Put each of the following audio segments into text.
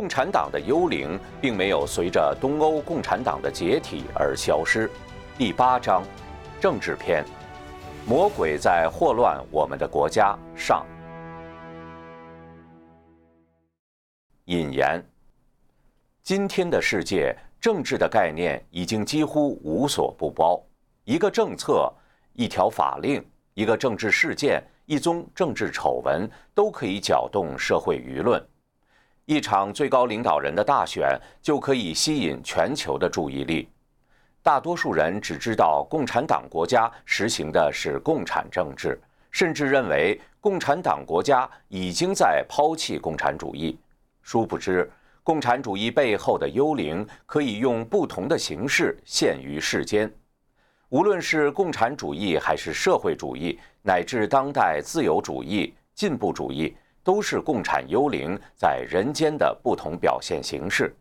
共产党的幽灵并没有随着东欧共产党的解体而消失。第八章，政治篇：魔鬼在祸乱我们的国家。上。引言：今天的世界，政治的概念已经几乎无所不包。一个政策、一条法令、一个政治事件、一宗政治丑闻，都可以搅动社会舆论。一场最高领导人的大选就可以吸引全球的注意力。大多数人只知道共产党国家实行的是共产政治，甚至认为共产党国家已经在抛弃共产主义。殊不知，共产主义背后的幽灵可以用不同的形式现于世间。无论是共产主义，还是社会主义，乃至当代自由主义、进步主义。都是共产幽灵在人间的不同表现形式。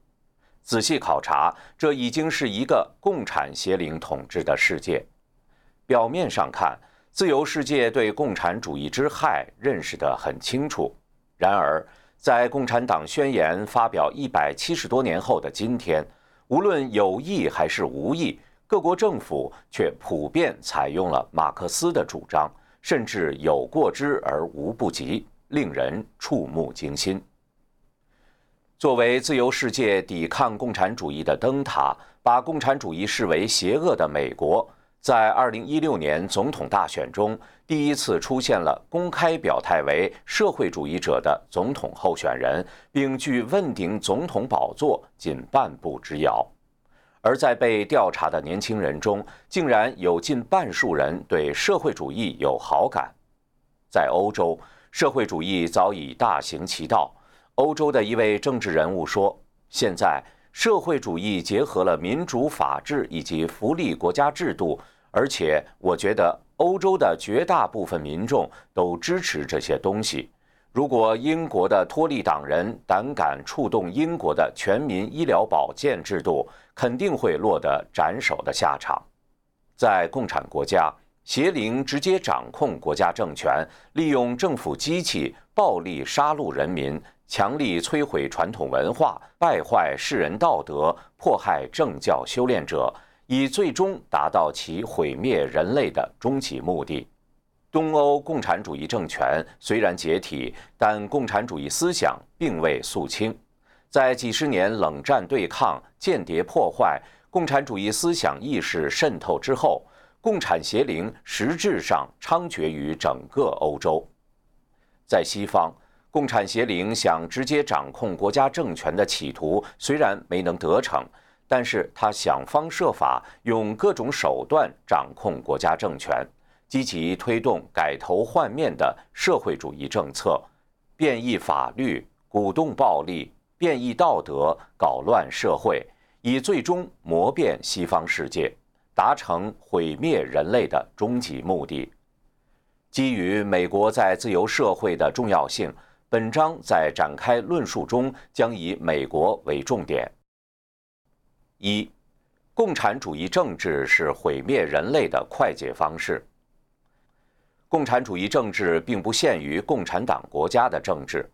仔细考察，这已经是一个共产邪灵统治的世界。表面上看，自由世界对共产主义之害认识得很清楚。然而，在共产党宣言发表一百七十多年后的今天，无论有意还是无意，各国政府却普遍采用了马克思的主张，甚至有过之而无不及。令人触目惊心。作为自由世界抵抗共产主义的灯塔，把共产主义视为邪恶的美国，在2016年总统大选中，第一次出现了公开表态为社会主义者的总统候选人，并距问鼎总统宝座仅半步之遥。而在被调查的年轻人中，竟然有近半数人对社会主义有好感。在欧洲。社会主义早已大行其道。欧洲的一位政治人物说：“现在社会主义结合了民主、法治以及福利国家制度，而且我觉得欧洲的绝大部分民众都支持这些东西。如果英国的托利党人胆敢触动英国的全民医疗保健制度，肯定会落得斩首的下场。在共产国家。”邪灵直接掌控国家政权，利用政府机器暴力杀戮人民，强力摧毁传统文化，败坏世人道德，迫害政教修炼者，以最终达到其毁灭人类的终极目的。东欧共产主义政权虽然解体，但共产主义思想并未肃清。在几十年冷战对抗、间谍破坏、共产主义思想意识渗透之后。共产邪灵实质上猖獗于整个欧洲，在西方，共产邪灵想直接掌控国家政权的企图虽然没能得逞，但是他想方设法用各种手段掌控国家政权，积极推动改头换面的社会主义政策，变异法律，鼓动暴力，变异道德，搞乱社会，以最终磨遍西方世界。达成毁灭人类的终极目的。基于美国在自由社会的重要性，本章在展开论述中将以美国为重点。一，共产主义政治是毁灭人类的快捷方式。共产主义政治并不限于共产党国家的政治。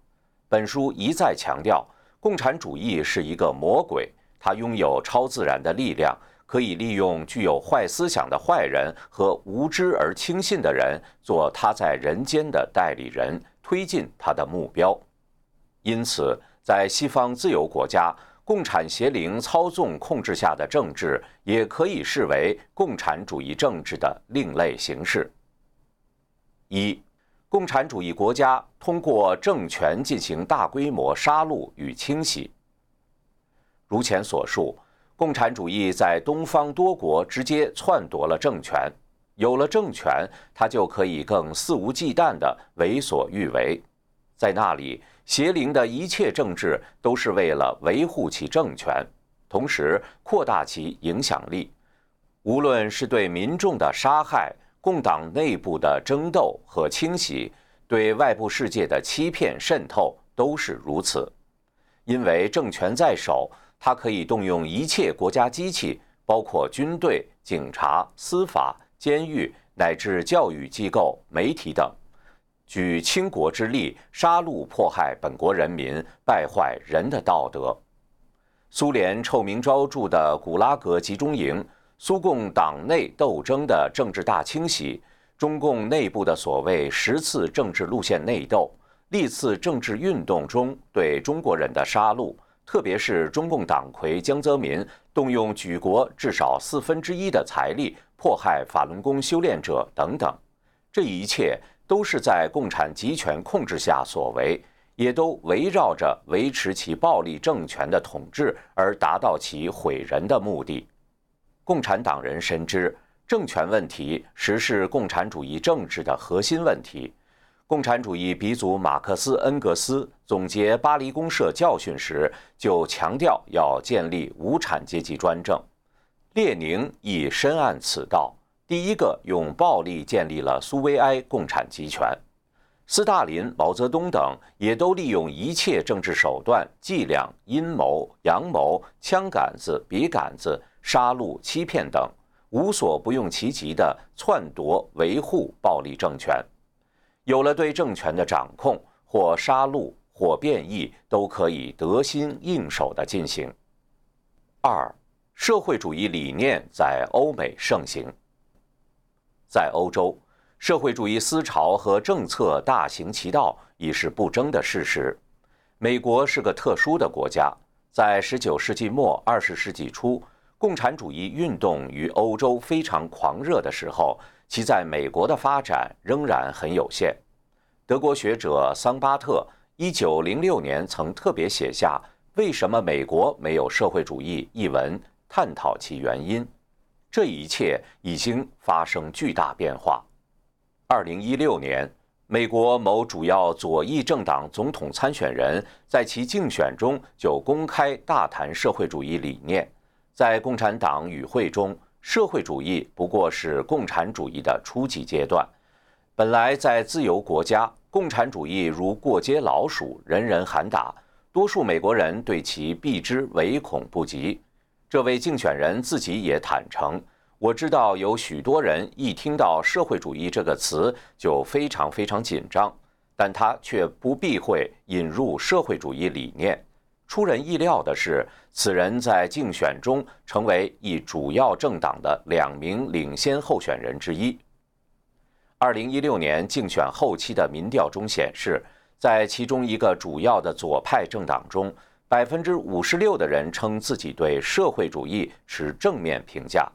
本书一再强调，共产主义是一个魔鬼，它拥有超自然的力量。可以利用具有坏思想的坏人和无知而轻信的人做他在人间的代理人，推进他的目标。因此，在西方自由国家，共产邪灵操纵控制下的政治也可以视为共产主义政治的另类形式。一，共产主义国家通过政权进行大规模杀戮与清洗。如前所述。共产主义在东方多国直接篡夺了政权，有了政权，他就可以更肆无忌惮地为所欲为。在那里，邪灵的一切政治都是为了维护其政权，同时扩大其影响力。无论是对民众的杀害、共党内部的争斗和清洗，对外部世界的欺骗渗透，都是如此。因为政权在手。它可以动用一切国家机器，包括军队、警察、司法、监狱乃至教育机构、媒体等。举倾国之力杀戮迫害本国人民，败坏人的道德。苏联臭名昭著的古拉格集中营，苏共党内斗争的政治大清洗，中共内部的所谓十次政治路线内斗，历次政治运动中对中国人的杀戮，特别是中共党魁江泽民动用举国至少四分之一的财力迫害法轮功修炼者等等，这一切。都是在共产集权控制下所为，也都围绕着维持其暴力政权的统治而达到其毁人的目的。共产党人深知，政权问题实是共产主义政治的核心问题。共产主义鼻祖马克思、恩格斯总结巴黎公社教训时，就强调要建立无产阶级专政。列宁亦深谙此道。第一个用暴力建立了苏维埃共产集权，斯大林、毛泽东等也都利用一切政治手段、伎俩、阴谋、阳谋、枪杆子、笔杆子、杀戮、欺骗等，无所不用其极地篡夺、维护暴力政权。有了对政权的掌控，或杀戮，或变异，都可以得心应手地进行。二，社会主义理念在欧美盛行。在欧洲，社会主义思潮和政策大行其道已是不争的事实。美国是个特殊的国家，在19世纪末、20世纪初，共产主义运动于欧洲非常狂热的时候，其在美国的发展仍然很有限。德国学者桑巴特1906年曾特别写下《为什么美国没有社会主义》一文，探讨其原因。这一切已经发生巨大变化。二零一六年，美国某主要左翼政党总统参选人在其竞选中就公开大谈社会主义理念。在共产党与会中，社会主义不过是共产主义的初级阶段。本来在自由国家，共产主义如过街老鼠，人人喊打，多数美国人对其避之唯恐不及。这位竞选人自己也坦诚：“我知道有许多人一听到社会主义这个词就非常非常紧张，但他却不避讳引入社会主义理念。出人意料的是，此人在竞选中成为一主要政党的两名领先候选人之一。二零一六年竞选后期的民调中显示，在其中一个主要的左派政党中。”百分之五十六的人称自己对社会主义持正面评价。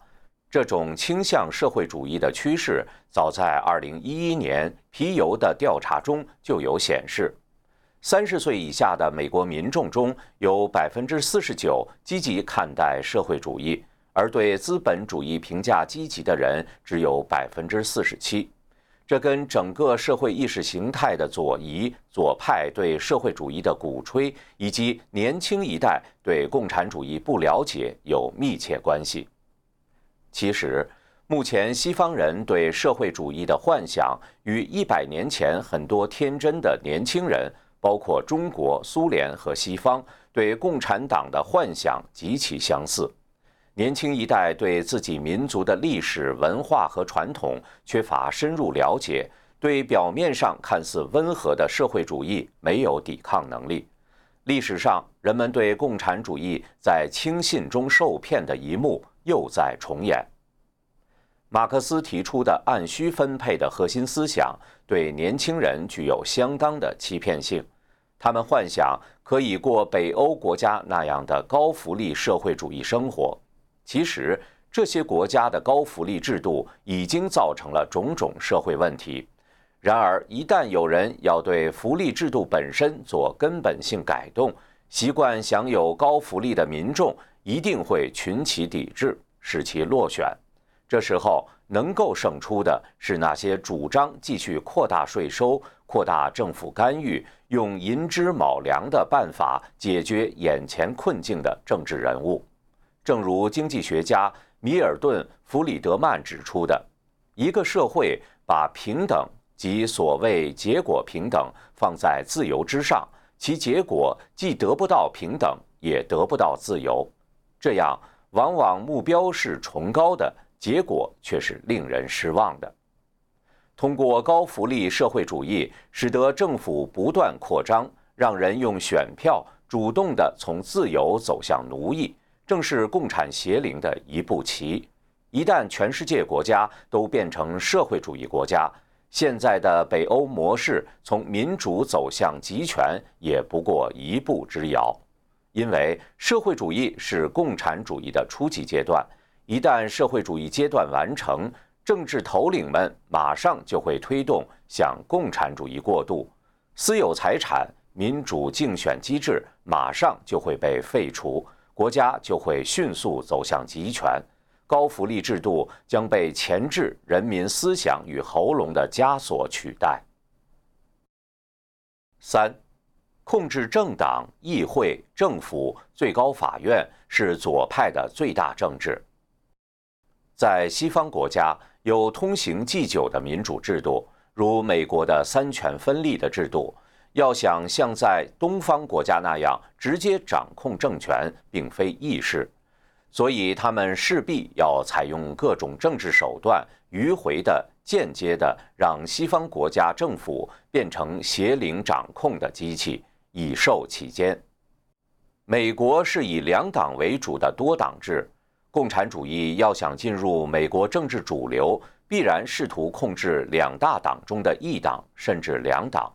这种倾向社会主义的趋势，早在二零一一年皮尤的调查中就有显示。三十岁以下的美国民众中有百分之四十九积极看待社会主义，而对资本主义评价积极的人只有百分之四十七。这跟整个社会意识形态的左移、左派对社会主义的鼓吹，以及年轻一代对共产主义不了解有密切关系。其实，目前西方人对社会主义的幻想，与一百年前很多天真的年轻人，包括中国、苏联和西方对共产党的幻想极其相似。年轻一代对自己民族的历史文化和传统缺乏深入了解，对表面上看似温和的社会主义没有抵抗能力。历史上，人们对共产主义在轻信中受骗的一幕又在重演。马克思提出的按需分配的核心思想，对年轻人具有相当的欺骗性。他们幻想可以过北欧国家那样的高福利社会主义生活。其实，这些国家的高福利制度已经造成了种种社会问题。然而，一旦有人要对福利制度本身做根本性改动，习惯享有高福利的民众一定会群起抵制，使其落选。这时候，能够胜出的是那些主张继续扩大税收、扩大政府干预、用银枝卯粮的办法解决眼前困境的政治人物。正如经济学家米尔顿·弗里德曼指出的，一个社会把平等及所谓结果平等放在自由之上，其结果既得不到平等，也得不到自由。这样，往往目标是崇高的，结果却是令人失望的。通过高福利社会主义，使得政府不断扩张，让人用选票主动地从自由走向奴役，正是共产邪灵的一步棋。一旦全世界国家都变成社会主义国家，现在的北欧模式从民主走向集权也不过一步之遥。因为社会主义是共产主义的初级阶段，一旦社会主义阶段完成，政治头领们马上就会推动向共产主义过渡，私有财产、民主竞选机制马上就会被废除，国家就会迅速走向集权。高福利制度将被钳制人民思想与喉咙的枷锁取代。三，控制政党、议会、政府、最高法院是左派的最大政治。在西方国家有通行既久的民主制度，如美国的三权分立的制度，要想像在东方国家那样直接掌控政权，并非易事。所以，他们势必要采用各种政治手段，迂回的、间接的，让西方国家政府变成邪灵掌控的机器，以受其奸。美国是以两党为主的多党制，共产主义要想进入美国政治主流，必然试图控制两大党中的一党，甚至两党。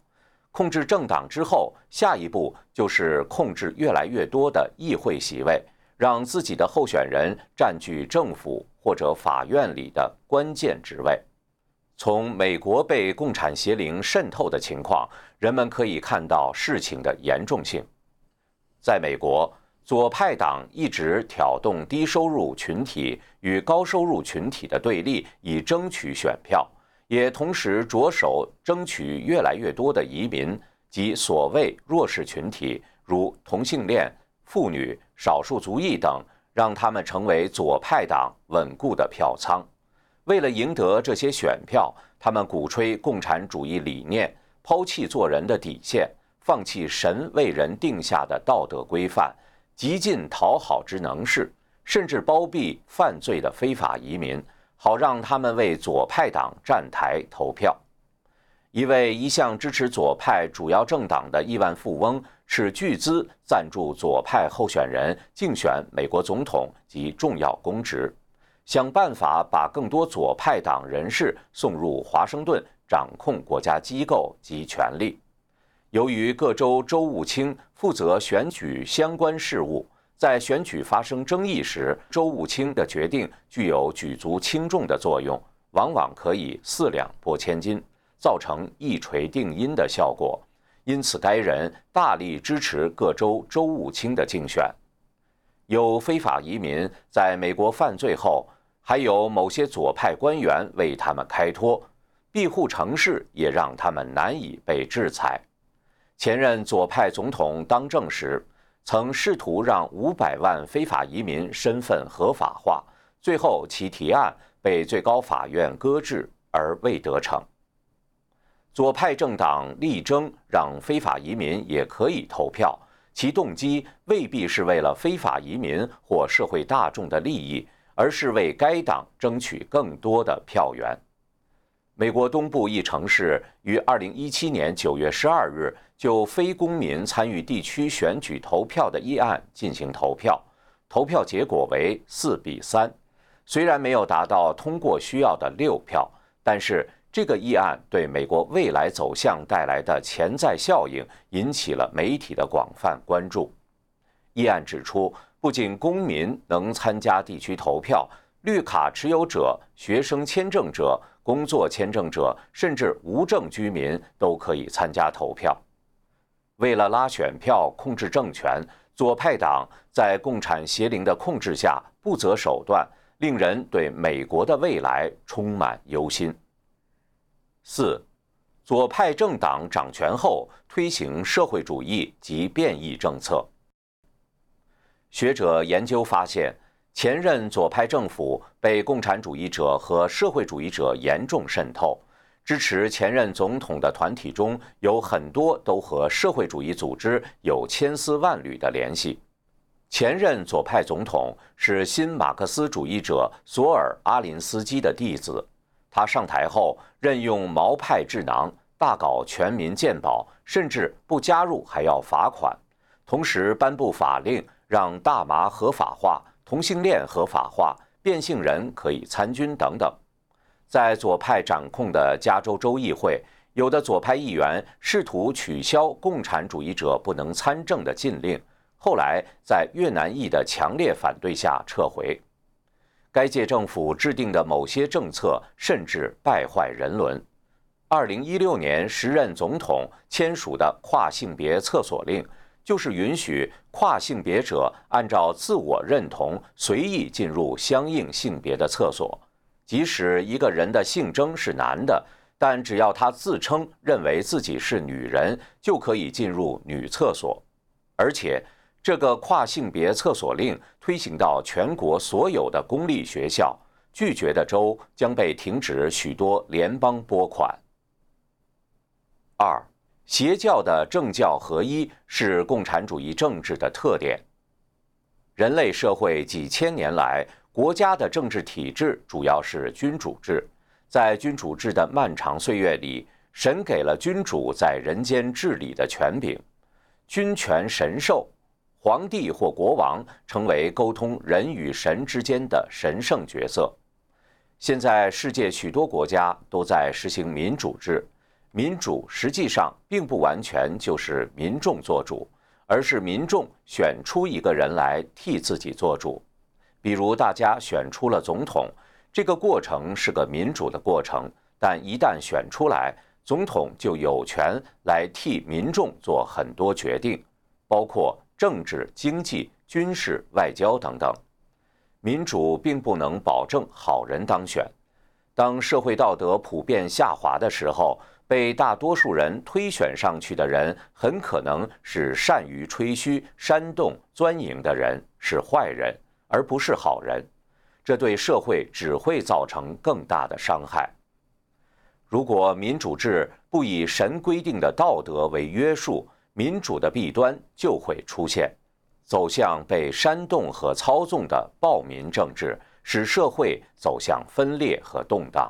控制政党之后，下一步就是控制越来越多的议会席位。让自己的候选人占据政府或者法院里的关键职位。从美国被共产邪灵渗透的情况，人们可以看到事情的严重性。在美国，左派党一直挑动低收入群体与高收入群体的对立，以争取选票，也同时着手争取越来越多的移民及所谓弱势群体，如同性恋。妇女、少数族裔等，让他们成为左派党稳固的票仓。为了赢得这些选票，他们鼓吹共产主义理念，抛弃做人的底线，放弃神为人定下的道德规范，极尽讨好之能事，甚至包庇犯罪的非法移民，好让他们为左派党站台投票。一位一向支持左派主要政党的亿万富翁，斥巨资赞助左派候选人竞选美国总统及重要公职，想办法把更多左派党人士送入华盛顿，掌控国家机构及权力。由于各州州务卿负责选举相关事务，在选举发生争议时，州务卿的决定具有举足轻重的作用，往往可以四两拨千斤。造成一锤定音的效果，因此该人大力支持各州州务卿的竞选。有非法移民在美国犯罪后，还有某些左派官员为他们开脱，庇护城市也让他们难以被制裁。前任左派总统当政时，曾试图让五百万非法移民身份合法化，最后其提案被最高法院搁置而未得逞。左派政党力争让非法移民也可以投票，其动机未必是为了非法移民或社会大众的利益，而是为该党争取更多的票源。美国东部一城市于2017年9月12日就非公民参与地区选举投票的议案进行投票，投票结果为4比3，虽然没有达到通过需要的六票，但是。这个议案对美国未来走向带来的潜在效应引起了媒体的广泛关注。议案指出，不仅公民能参加地区投票，绿卡持有者、学生签证者、工作签证者，甚至无证居民都可以参加投票。为了拉选票、控制政权，左派党在共产邪灵的控制下不择手段，令人对美国的未来充满忧心。四，左派政党掌权后推行社会主义及变异政策。学者研究发现，前任左派政府被共产主义者和社会主义者严重渗透，支持前任总统的团体中有很多都和社会主义组织有千丝万缕的联系。前任左派总统是新马克思主义者索尔阿林斯基的弟子。他上台后任用毛派智囊，大搞全民健保，甚至不加入还要罚款，同时颁布法令让大麻合法化、同性恋合法化、变性人可以参军等等。在左派掌控的加州州议会，有的左派议员试图取消共产主义者不能参政的禁令，后来在越南裔的强烈反对下撤回。该届政府制定的某些政策甚至败坏人伦。二零一六年，时任总统签署的跨性别厕所令，就是允许跨性别者按照自我认同随意进入相应性别的厕所。即使一个人的性征是男的，但只要他自称认为自己是女人，就可以进入女厕所。而且，这个跨性别厕所令推行到全国所有的公立学校，拒绝的州将被停止许多联邦拨款。二，邪教的政教合一是共产主义政治的特点。人类社会几千年来。国家的政治体制主要是君主制，在君主制的漫长岁月里，神给了君主在人间治理的权柄，君权神授，皇帝或国王成为沟通人与神之间的神圣角色。现在世界许多国家都在实行民主制，民主实际上并不完全就是民众做主，而是民众选出一个人来替自己做主。比如，大家选出了总统，这个过程是个民主的过程，但一旦选出来，总统就有权来替民众做很多决定，包括政治、经济、军事、外交等等。民主并不能保证好人当选。当社会道德普遍下滑的时候，被大多数人推选上去的人，很可能是善于吹嘘、煽动、钻营的人，是坏人。而不是好人，这对社会只会造成更大的伤害。如果民主制不以神规定的道德为约束，民主的弊端就会出现，走向被煽动和操纵的暴民政治，使社会走向分裂和动荡。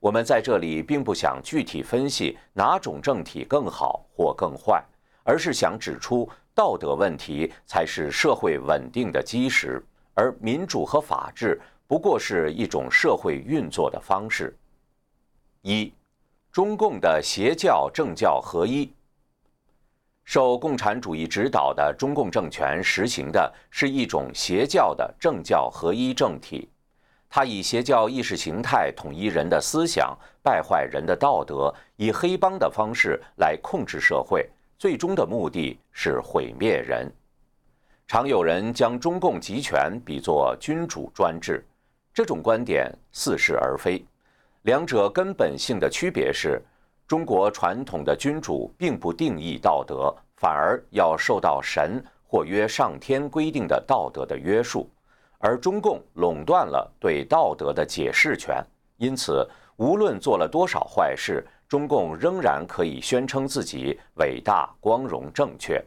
我们在这里并不想具体分析哪种政体更好或更坏，而是想指出。道德问题才是社会稳定的基石，而民主和法治不过是一种社会运作的方式。一，中共的邪教政教合一。受共产主义指导的中共政权实行的是一种邪教的政教合一政体，它以邪教意识形态统一人的思想，败坏人的道德，以黑帮的方式来控制社会。最终的目的是毁灭人。常有人将中共集权比作君主专制，这种观点似是而非。两者根本性的区别是，中国传统的君主并不定义道德，反而要受到神或约上天规定的道德的约束，而中共垄断了对道德的解释权，因此无论做了多少坏事。中共仍然可以宣称自己伟大、光荣、正确。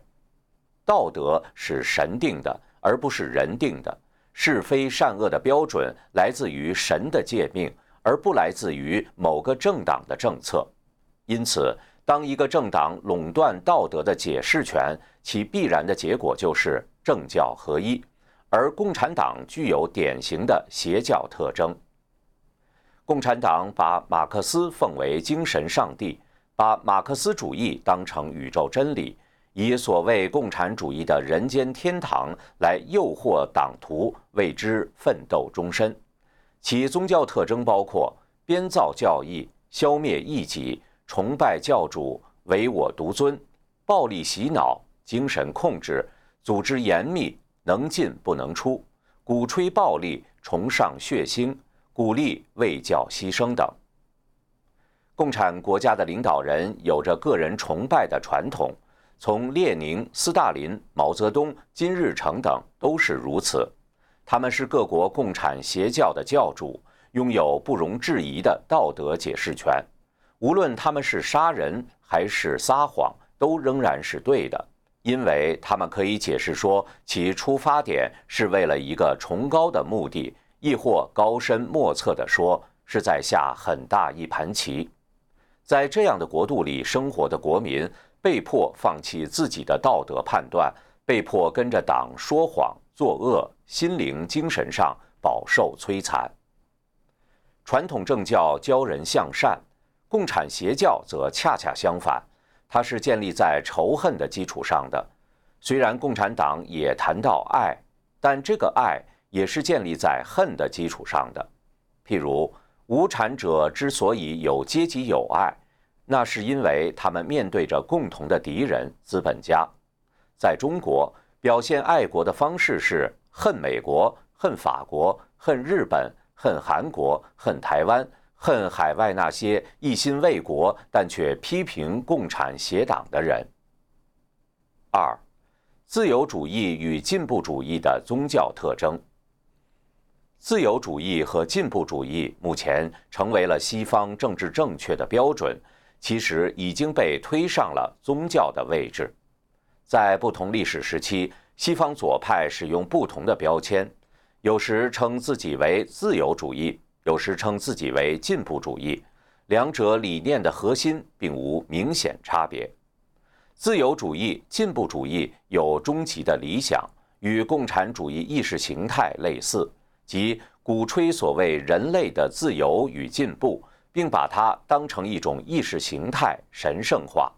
道德是神定的，而不是人定的。是非善恶的标准来自于神的诫命，而不来自于某个政党的政策。因此，当一个政党垄断道德的解释权，其必然的结果就是政教合一。而共产党具有典型的邪教特征。共产党把马克思奉为精神上帝，把马克思主义当成宇宙真理，以所谓共产主义的人间天堂来诱惑党徒为之奋斗终身。其宗教特征包括编造教义、消灭异己、崇拜教主、唯我独尊、暴力洗脑、精神控制、组织严密、能进不能出、鼓吹暴力、崇尚血腥。鼓励为教牺牲等。共产国家的领导人有着个人崇拜的传统，从列宁、斯大林、毛泽东、金日成等都是如此。他们是各国共产邪教的教主，拥有不容置疑的道德解释权。无论他们是杀人还是撒谎，都仍然是对的，因为他们可以解释说其出发点是为了一个崇高的目的。亦或高深莫测地说，是在下很大一盘棋。在这样的国度里生活的国民，被迫放弃自己的道德判断，被迫跟着党说谎作恶，心灵精神上饱受摧残。传统政教教人向善，共产邪教则恰恰相反，它是建立在仇恨的基础上的。虽然共产党也谈到爱，但这个爱也是建立在恨的基础上的。譬如，无产者之所以有阶级友爱，那是因为他们面对着共同的敌人——资本家。在中国，表现爱国的方式是恨美国、恨法国、恨日本、恨韩国、恨台湾、恨海外那些一心为国但却批评共产邪党的人。二。自由主义与进步主义的宗教特征。自由主义和进步主义目前成为了西方政治正确的标准，其实已经被推上了宗教的位置。在不同历史时期，西方左派使用不同的标签，有时称自己为自由主义，有时称自己为进步主义，两者理念的核心并无明显差别。自由主义、进步主义有终极的理想，与共产主义意识形态类似，即鼓吹所谓人类的自由与进步，并把它当成一种意识形态神圣化。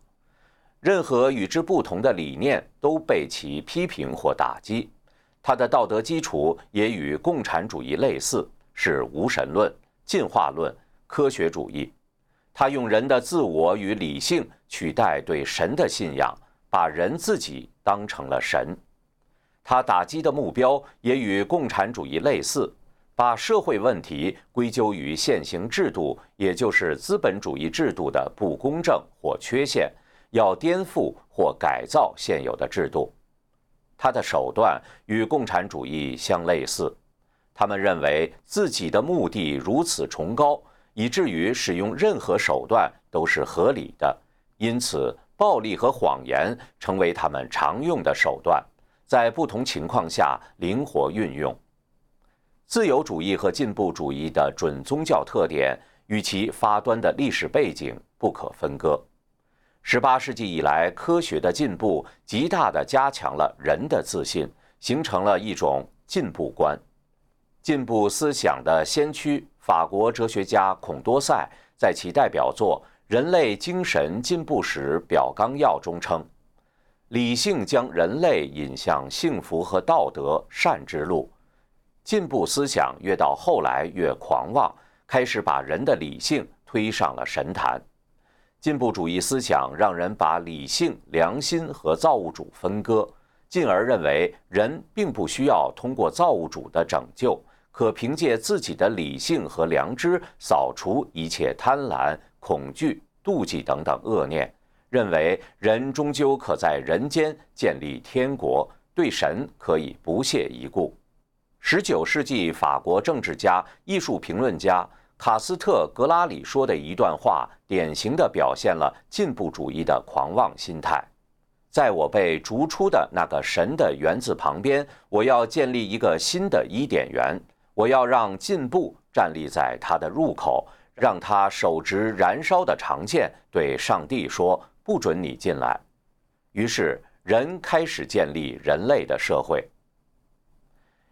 任何与之不同的理念都被其批评或打击。它的道德基础也与共产主义类似，是无神论、进化论、科学主义。他用人的自我与理性取代对神的信仰，把人自己当成了神。他打击的目标也与共产主义类似，把社会问题归咎于现行制度，也就是资本主义制度的不公正或缺陷，要颠覆或改造现有的制度。他的手段与共产主义相类似，他们认为自己的目的如此崇高。以至于使用任何手段都是合理的，因此暴力和谎言成为他们常用的手段，在不同情况下灵活运用。自由主义和进步主义的准宗教特点与其发端的历史背景不可分割。十八世纪以来，科学的进步极大地加强了人的自信，形成了一种进步观。进步思想的先驱法国哲学家孔多塞在其代表作《人类精神进步史表纲要》中称：“理性将人类引向幸福和道德善之路。进步思想越到后来越狂妄，开始把人的理性推上了神坛。进步主义思想让人把理性、良心和造物主分割，进而认为人并不需要通过造物主的拯救。”可凭借自己的理性和良知扫除一切贪婪、恐惧、妒忌等等恶念，认为人终究可在人间建立天国，对神可以不屑一顾。十九世纪法国政治家、艺术评论家卡斯特格拉里说的一段话，典型地表现了进步主义的狂妄心态。在我被逐出的那个神的园子旁边，我要建立一个新的伊甸园。我要让进步站立在它的入口，让他手执燃烧的长剑，对上帝说：“不准你进来。”于是，人开始建立人类的社会。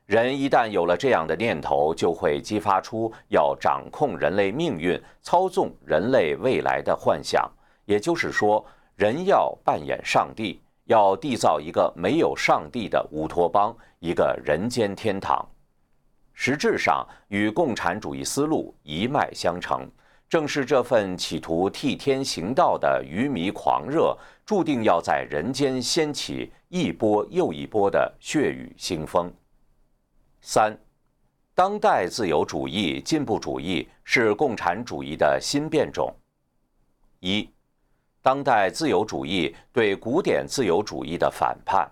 人一旦有了这样的念头，就会激发出要掌控人类命运、操纵人类未来的幻想。也就是说，人要扮演上帝，要缔造一个没有上帝的乌托邦，一个人间天堂。实质上与共产主义思路一脉相承，正是这份企图替天行道的愚迷狂热，注定要在人间掀起一波又一波的血雨腥风。三，当代自由主义、进步主义是共产主义的新变种。一，当代自由主义对古典自由主义的反叛。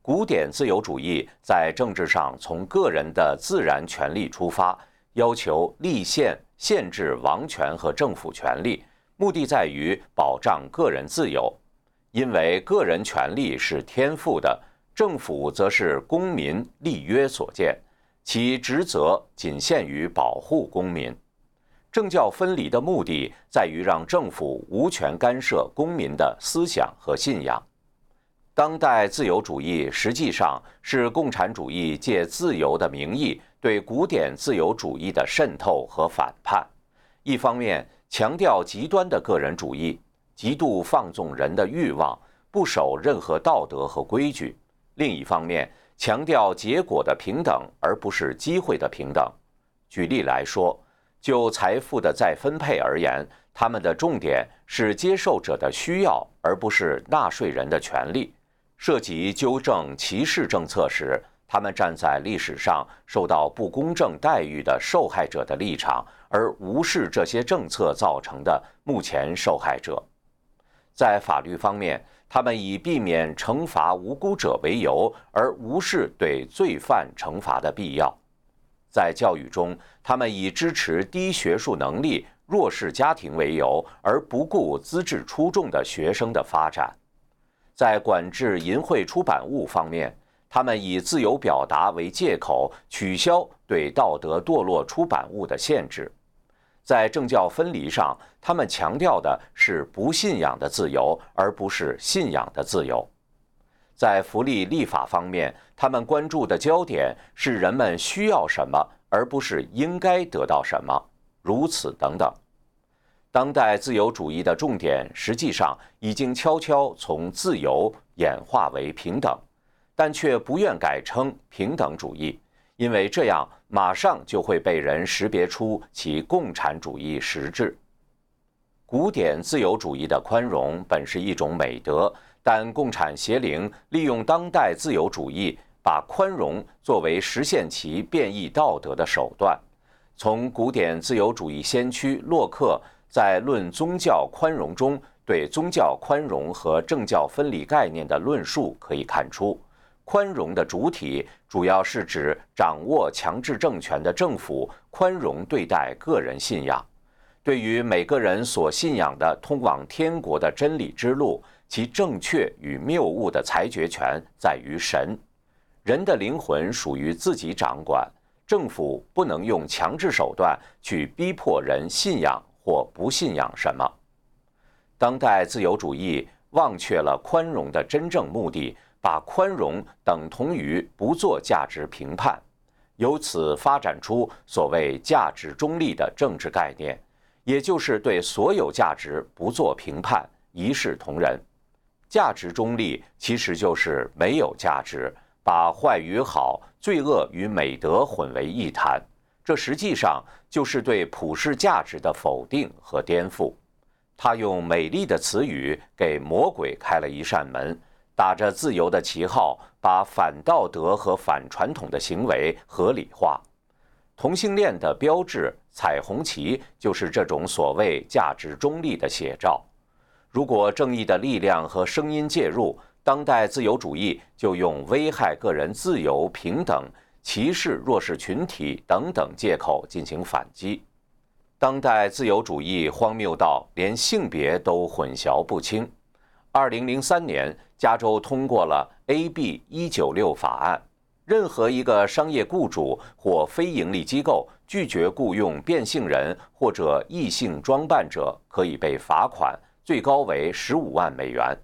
古典自由主义在政治上从个人的自然权利出发，要求立宪、限制王权和政府权力，目的在于保障个人自由。因为个人权利是天赋的，政府则是公民立约所建，其职责仅限于保护公民。政教分离的目的在于让政府无权干涉公民的思想和信仰。当代自由主义实际上是共产主义借自由的名义对古典自由主义的渗透和反叛。一方面强调极端的个人主义，极度放纵人的欲望，不守任何道德和规矩；另一方面强调结果的平等，而不是机会的平等。举例来说，就财富的再分配而言，他们的重点是接受者的需要，而不是纳税人的权利。涉及纠正歧视政策时，他们站在历史上受到不公正待遇的受害者的立场，而无视这些政策造成的目前受害者。在法律方面，他们以避免惩罚无辜者为由，而无视对罪犯惩罚的必要。在教育中，他们以支持低学术能力、弱势家庭为由，而不顾资质出众的学生的发展。在管制淫秽出版物方面，他们以自由表达为借口，取消对道德堕落出版物的限制。在政教分离上，他们强调的是不信仰的自由，而不是信仰的自由。在福利立法方面，他们关注的焦点是人们需要什么，而不是应该得到什么。如此等等。当代自由主义的重点实际上已经悄悄从自由演化为平等，但却不愿改称平等主义，因为这样马上就会被人识别出其共产主义实质。古典自由主义的宽容本是一种美德，但共产邪灵利用当代自由主义，把宽容作为实现其变异道德的手段。从古典自由主义先驱洛克。在《论宗教宽容》中，对宗教宽容和政教分离概念的论述可以看出，宽容的主体主要是指掌握强制政权的政府宽容对待个人信仰。对于每个人所信仰的通往天国的真理之路，其正确与谬误的裁决权在于神。人的灵魂属于自己掌管，政府不能用强制手段去逼迫人信仰。或不信仰什么，当代自由主义忘却了宽容的真正目的，把宽容等同于不做价值评判，由此发展出所谓价值中立的政治概念，也就是对所有价值不做评判，一视同仁。价值中立其实就是没有价值，把坏与好、罪恶与美德混为一谈。这实际上就是对普世价值的否定和颠覆。他用美丽的词语给魔鬼开了一扇门，打着自由的旗号，把反道德和反传统的行为合理化。同性恋的标志彩虹旗就是这种所谓价值中立的写照。如果正义的力量和声音介入，当代自由主义就用危害个人自由、平等。歧视弱势群体等等借口进行反击，当代自由主义荒谬到连性别都混淆不清。二零零三年，加州通过了 AB 一九六法案，任何一个商业雇主或非营利机构拒绝雇佣变性人或者异性装扮者，可以被罚款，最高为十五万美元。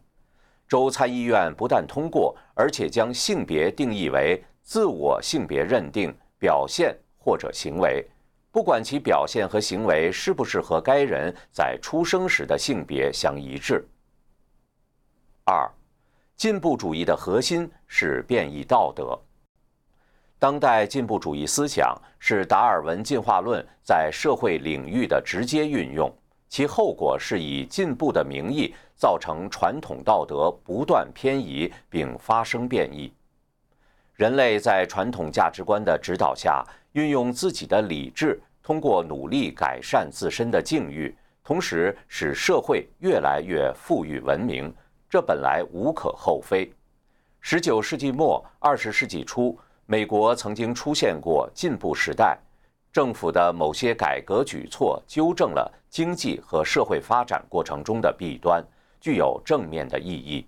州参议院不但通过，而且将性别定义为。自我性别认定表现或者行为，不管其表现和行为是不是和该人在出生时的性别相一致。二，进步主义的核心是变异道德。当代进步主义思想是达尔文进化论在社会领域的直接运用，其后果是以进步的名义造成传统道德不断偏移并发生变异。人类在传统价值观的指导下，运用自己的理智，通过努力改善自身的境遇，同时使社会越来越富裕文明，这本来无可厚非。十九世纪末、二十世纪初，美国曾经出现过进步时代，政府的某些改革举措纠正了经济和社会发展过程中的弊端，具有正面的意义。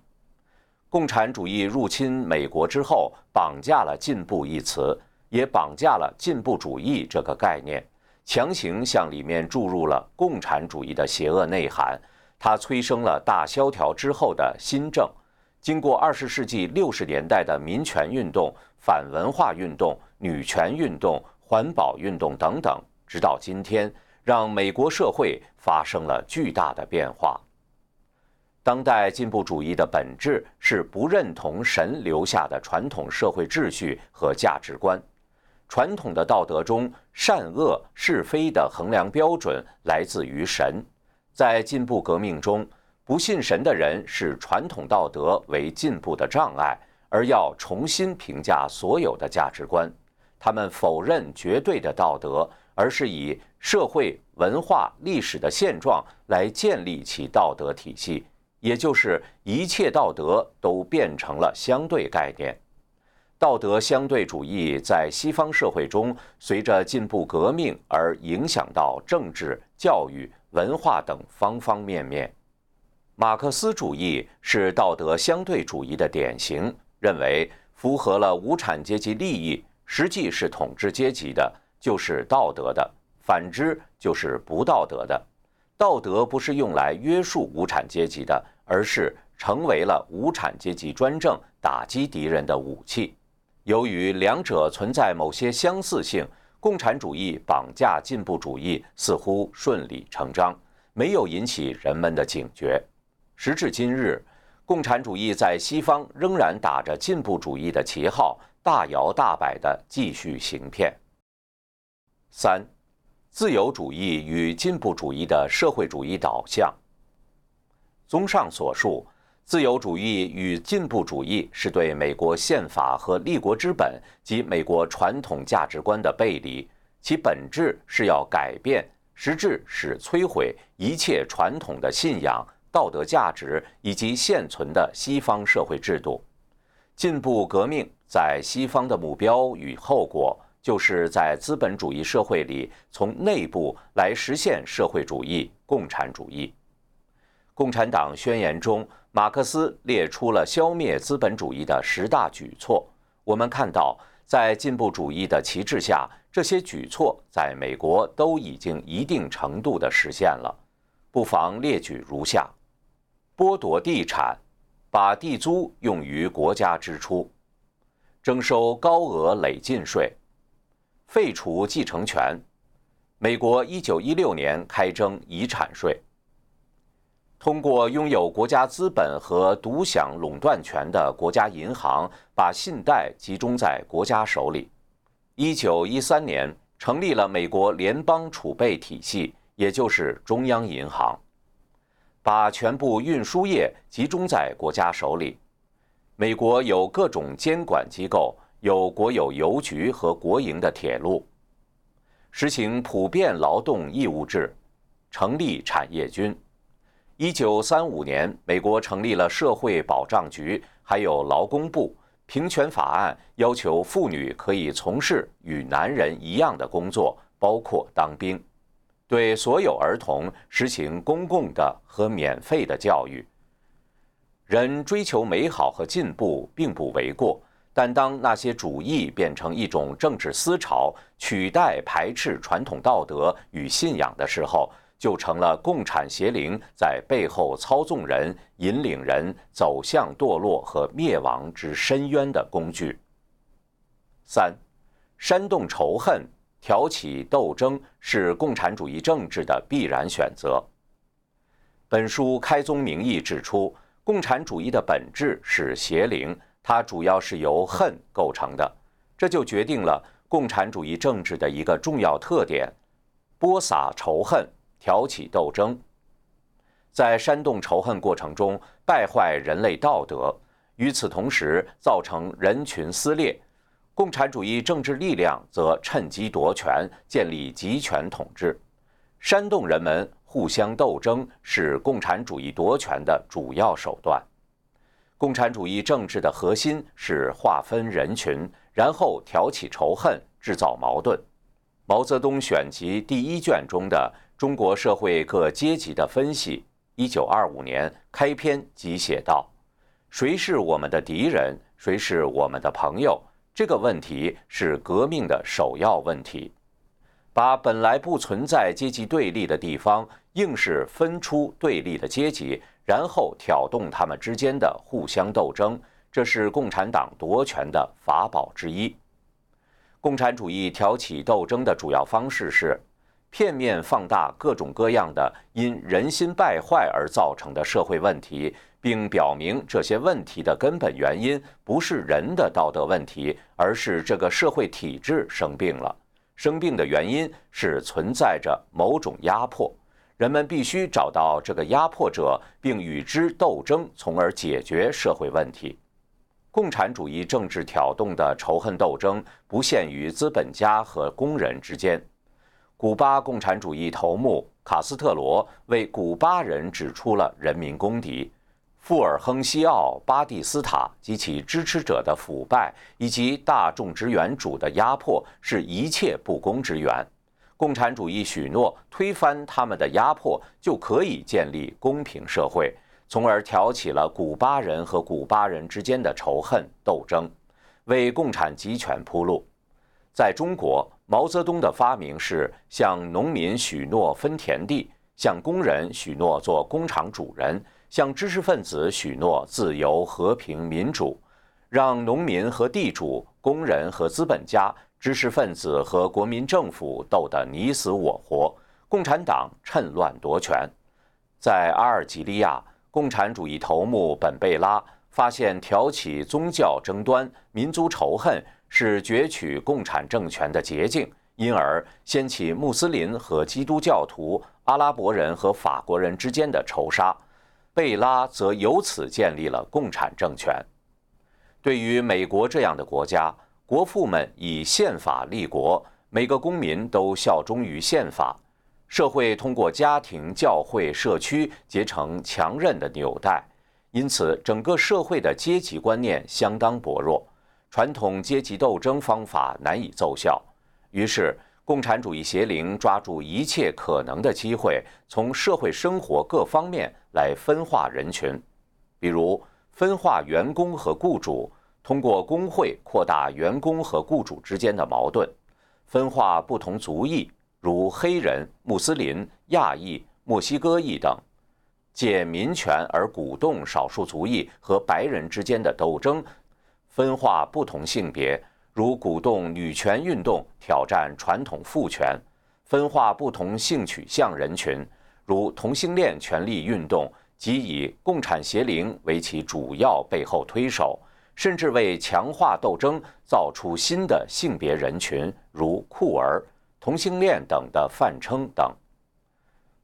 共产主义入侵美国之后，绑架了“进步”一词，也绑架了进步主义这个概念，强行向里面注入了共产主义的邪恶内涵。它催生了大萧条之后的新政。经过二十世纪六十年代的民权运动、反文化运动、女权运动、环保运动等等，直到今天，让美国社会发生了巨大的变化。当代进步主义的本质是不认同神留下的传统社会秩序和价值观。传统的道德中，善恶是非的衡量标准来自于神。在进步革命中，不信神的人视传统道德为进步的障碍，而要重新评价所有的价值观。他们否认绝对的道德，而是以社会、文化、历史的现状来建立起道德体系，也就是一切道德都变成了相对概念。道德相对主义在西方社会中随着进步革命而影响到政治、教育、文化等方方面面。马克思主义是道德相对主义的典型，认为符合了无产阶级利益，实际是统治阶级的，就是道德的；反之就是不道德的。道德不是用来约束无产阶级的，而是成为了无产阶级专政、打击敌人的武器。由于两者存在某些相似性，共产主义绑架进步主义似乎顺理成章，没有引起人们的警觉。时至今日，共产主义在西方仍然打着进步主义的旗号，大摇大摆地继续行骗。三、自由主义与进步主义的社会主义导向。综上所述，自由主义与进步主义是对美国宪法和立国之本及美国传统价值观的背离，其本质是要改变，实质是摧毁一切传统的信仰。道德价值以及现存的西方社会制度，进步革命在西方的目标与后果，就是在资本主义社会里从内部来实现社会主义、共产主义。共产党宣言中，马克思列出了消灭资本主义的十大举措。我们看到，在进步主义的旗帜下，这些举措在美国都已经一定程度的实现了。不妨列举如下。剥夺地产，把地租用于国家支出，征收高额累进税，废除继承权。美国一九一六年开征遗产税。通过拥有国家资本和独享垄断权的国家银行，把信贷集中在国家手里。一九一三年成立了美国联邦储备体系，也就是中央银行。把全部运输业集中在国家手里。美国有各种监管机构，有国有邮局和国营的铁路。实行普遍劳动义务制，成立产业军。一九三五年，美国成立了社会保障局，还有劳工部。平权法案要求妇女可以从事与男人一样的工作，包括当兵。对所有儿童实行公共的和免费的教育。人追求美好和进步并不为过，但当那些主义变成一种政治思潮，取代排斥传统道德与信仰的时候，就成了共产邪灵在背后操纵人、引领人走向堕落和灭亡之深渊的工具。三，煽动仇恨。挑起斗争是共产主义政治的必然选择。本书开宗明义指出，共产主义的本质是邪灵，它主要是由恨构成的，这就决定了共产主义政治的一个重要特点：播撒仇恨，挑起斗争，在煽动仇恨过程中败坏人类道德，与此同时造成人群撕裂。共产主义政治力量则趁机夺权，建立集权统治，煽动人们互相斗争，是共产主义夺权的主要手段。共产主义政治的核心是划分人群，然后挑起仇恨，制造矛盾。毛泽东选集第一卷中的《中国社会各阶级的分析》，一九二五年开篇即写道：“谁是我们的敌人？谁是我们的朋友？”这个问题是革命的首要问题。把本来不存在阶级对立的地方，硬是分出对立的阶级，然后挑动他们之间的互相斗争，这是共产党夺权的法宝之一。共产主义挑起斗争的主要方式是。片面放大各种各样的因人心败坏而造成的社会问题，并表明这些问题的根本原因不是人的道德问题，而是这个社会体制生病了。生病的原因是存在着某种压迫，人们必须找到这个压迫者，并与之斗争，从而解决社会问题。共产主义政治挑动的仇恨斗争不限于资本家和工人之间。古巴共产主义头目卡斯特罗为古巴人指出了人民公敌富尔亨西奥·巴蒂斯塔及其支持者的腐败，以及大众职员主的压迫是一切不公之源。共产主义许诺推翻他们的压迫，就可以建立公平社会，从而挑起了古巴人和古巴人之间的仇恨斗争，为共产集权铺路。在中国。毛泽东的发明是向农民许诺分田地，向工人许诺做工厂主人，向知识分子许诺自由、和平、民主，让农民和地主、工人和资本家、知识分子和国民政府斗得你死我活。共产党趁乱夺权。在阿尔及利亚，共产主义头目本贝拉发现挑起宗教争端、民族仇恨。是攫取共产政权的捷径，因而掀起穆斯林和基督教徒、阿拉伯人和法国人之间的仇杀。贝拉则由此建立了共产政权。对于美国这样的国家，国父们以宪法立国，每个公民都效忠于宪法，社会通过家庭、教会、社区结成强韧的纽带，因此整个社会的阶级观念相当薄弱。传统阶级斗争方法难以奏效，于是共产主义邪灵抓住一切可能的机会，从社会生活各方面来分化人群，比如分化员工和雇主，通过工会扩大员工和雇主之间的矛盾；分化不同族裔，如黑人、穆斯林、亚裔、墨西哥裔等，借民权而鼓动少数族裔和白人之间的斗争。分化不同性别，如鼓动女权运动挑战传统父权；分化不同性取向人群，如同性恋权利运动，即以共产邪灵为其主要背后推手，甚至为强化斗争造出新的性别人群，如酷儿、同性恋等的泛称等；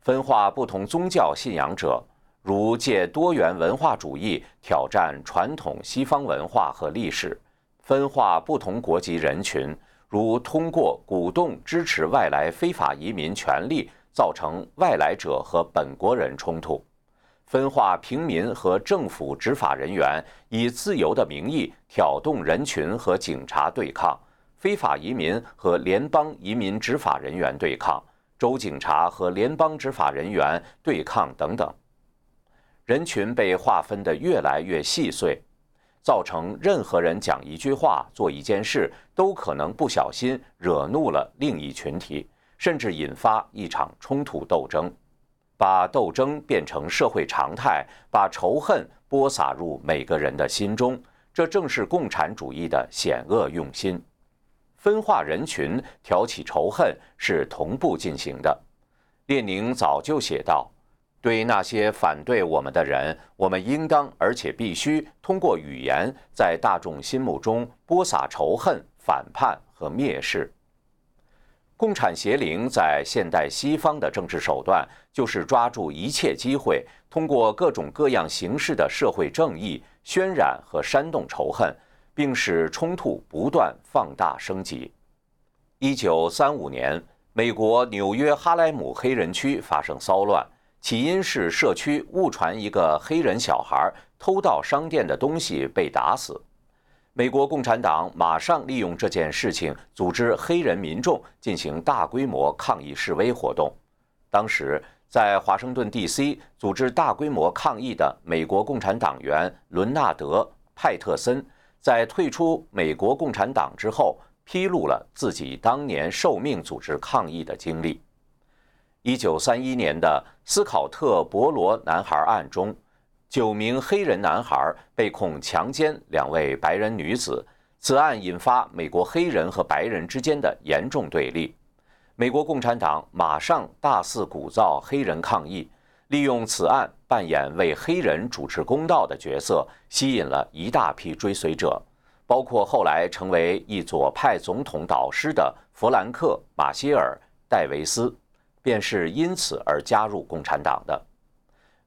分化不同宗教信仰者。如借多元文化主义挑战传统西方文化和历史，分化不同国籍人群；如通过鼓动支持外来非法移民权利，造成外来者和本国人冲突；分化平民和政府执法人员，以自由的名义挑动人群和警察对抗；非法移民和联邦移民执法人员对抗；州警察和联邦执法人员对抗等等。人群被划分得越来越细碎，造成任何人讲一句话、做一件事，都可能不小心惹怒了另一群体，甚至引发一场冲突斗争，把斗争变成社会常态，把仇恨播撒入每个人的心中。这正是共产主义的险恶用心，分化人群、挑起仇恨是同步进行的。列宁早就写道。对那些反对我们的人，我们应当而且必须通过语言，在大众心目中播撒仇恨、反叛和蔑视。共产邪灵在现代西方的政治手段，就是抓住一切机会，通过各种各样形式的社会正义，渲染和煽动仇恨，并使冲突不断放大升级。一九三五年，美国纽约哈莱姆黑人区发生骚乱。起因是社区误传一个黑人小孩偷盗商店的东西被打死，美国共产党马上利用这件事情组织黑人民众进行大规模抗议示威活动。当时在华盛顿 D.C. 组织大规模抗议的美国共产党员伦纳德·派特森，在退出美国共产党之后，披露了自己当年受命组织抗议的经历。一九三一年的斯考特·伯罗男孩案中，九名黑人男孩被控强奸两位白人女子，此案引发美国黑人和白人之间的严重对立。美国共产党马上大肆鼓噪黑人抗议，利用此案扮演为黑人主持公道的角色，吸引了一大批追随者，包括后来成为一左派总统导师的弗兰克·马歇尔·戴维斯。便是因此而加入共产党的。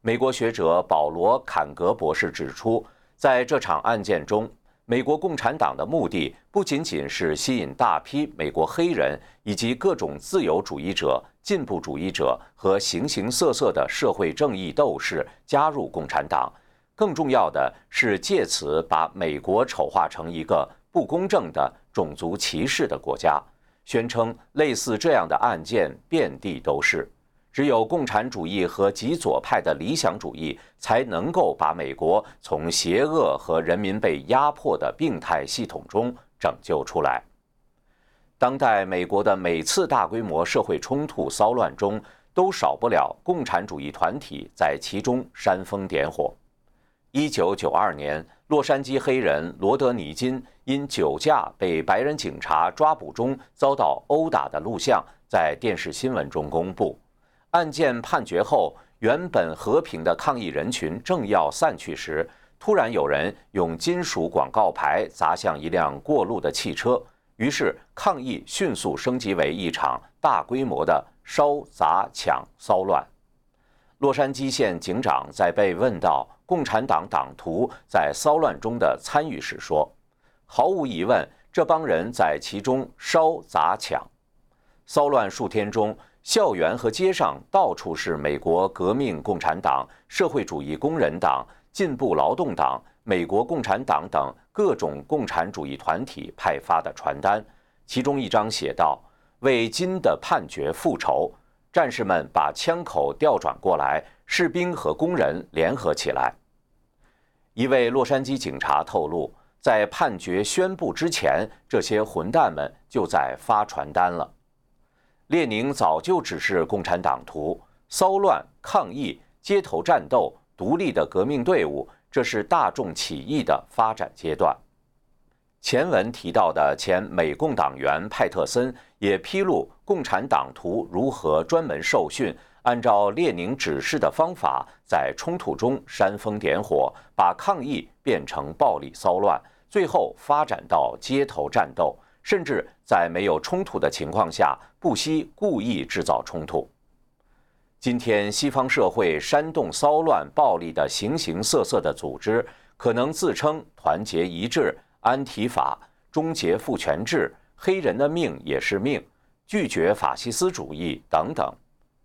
美国学者保罗·坎格博士指出，在这场案件中，美国共产党的目的不仅仅是吸引大批美国黑人以及各种自由主义者、进步主义者和形形色色的社会正义斗士加入共产党，更重要的是借此把美国丑化成一个不公正的种族歧视的国家。宣称类似这样的案件遍地都是，只有共产主义和极左派的理想主义才能够把美国从邪恶和人民被压迫的病态系统中拯救出来。当代美国的每次大规模社会冲突骚乱中，都少不了共产主义团体在其中煽风点火。一九九二年，洛杉矶黑人罗德尼金因酒驾被白人警察抓捕中遭到殴打的录像在电视新闻中公布。案件判决后，原本和平的抗议人群正要散去时，突然有人用金属广告牌砸向一辆过路的汽车，于是抗议迅速升级为一场大规模的烧、砸、抢骚乱。洛杉矶县警长在被问到共产党党徒在骚乱中的参与时说：“毫无疑问，这帮人在其中烧、砸、抢。骚乱数天中，校园和街上到处是美国革命共产党、社会主义工人党、进步劳动党、美国共产党等各种共产主义团体派发的传单，其中一张写道：‘为金的判决复仇。’”战士们把枪口调转过来，士兵和工人联合起来。一位洛杉矶警察透露，在判决宣布之前，这些混蛋们就在发传单了。列宁早就指示共产党徒：骚乱、抗议、街头战斗、独立的革命队伍，这是大众起义的发展阶段。前文提到的前美共党员派特森也披露，共产党徒如何专门受训，按照列宁指示的方法，在冲突中煽风点火，把抗议变成暴力骚乱，最后发展到街头战斗，甚至在没有冲突的情况下，不惜故意制造冲突。今天，西方社会煽动骚乱、暴力的形形色色的组织，可能自称团结一致。安提法、终结父权制、黑人的命也是命、拒绝法西斯主义等等，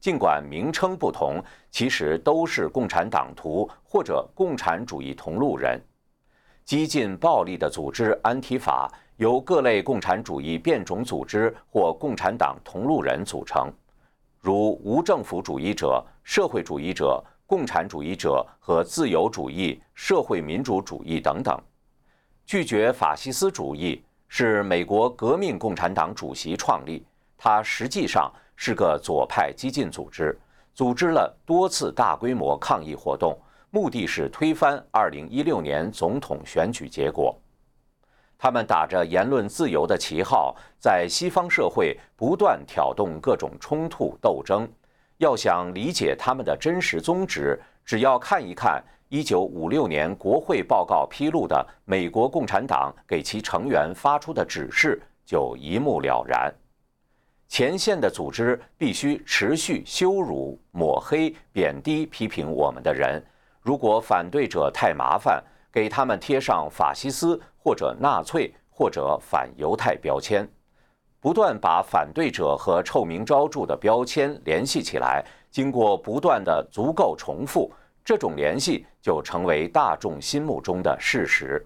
尽管名称不同，其实都是共产党徒或者共产主义同路人。激进暴力的组织安提法由各类共产主义变种组织或共产党同路人组成，如无政府主义者、社会主义者、共产主义者和自由主义、社会民主主义等等。拒绝法西斯主义是美国革命共产党主席创立，它实际上是个左派激进组织，组织了多次大规模抗议活动，目的是推翻2016年总统选举结果。他们打着言论自由的旗号，在西方社会不断挑动各种冲突斗争。要想理解他们的真实宗旨，只要看一看。一九五六年国会报告披露的美国共产党给其成员发出的指示就一目了然：前线的组织必须持续羞辱、抹黑、贬低批评我们的人；如果反对者太麻烦，给他们贴上法西斯或者纳粹或者反犹太标签，不断把反对者和臭名昭著的标签联系起来，经过不断的足够重复。这种联系就成为大众心目中的事实。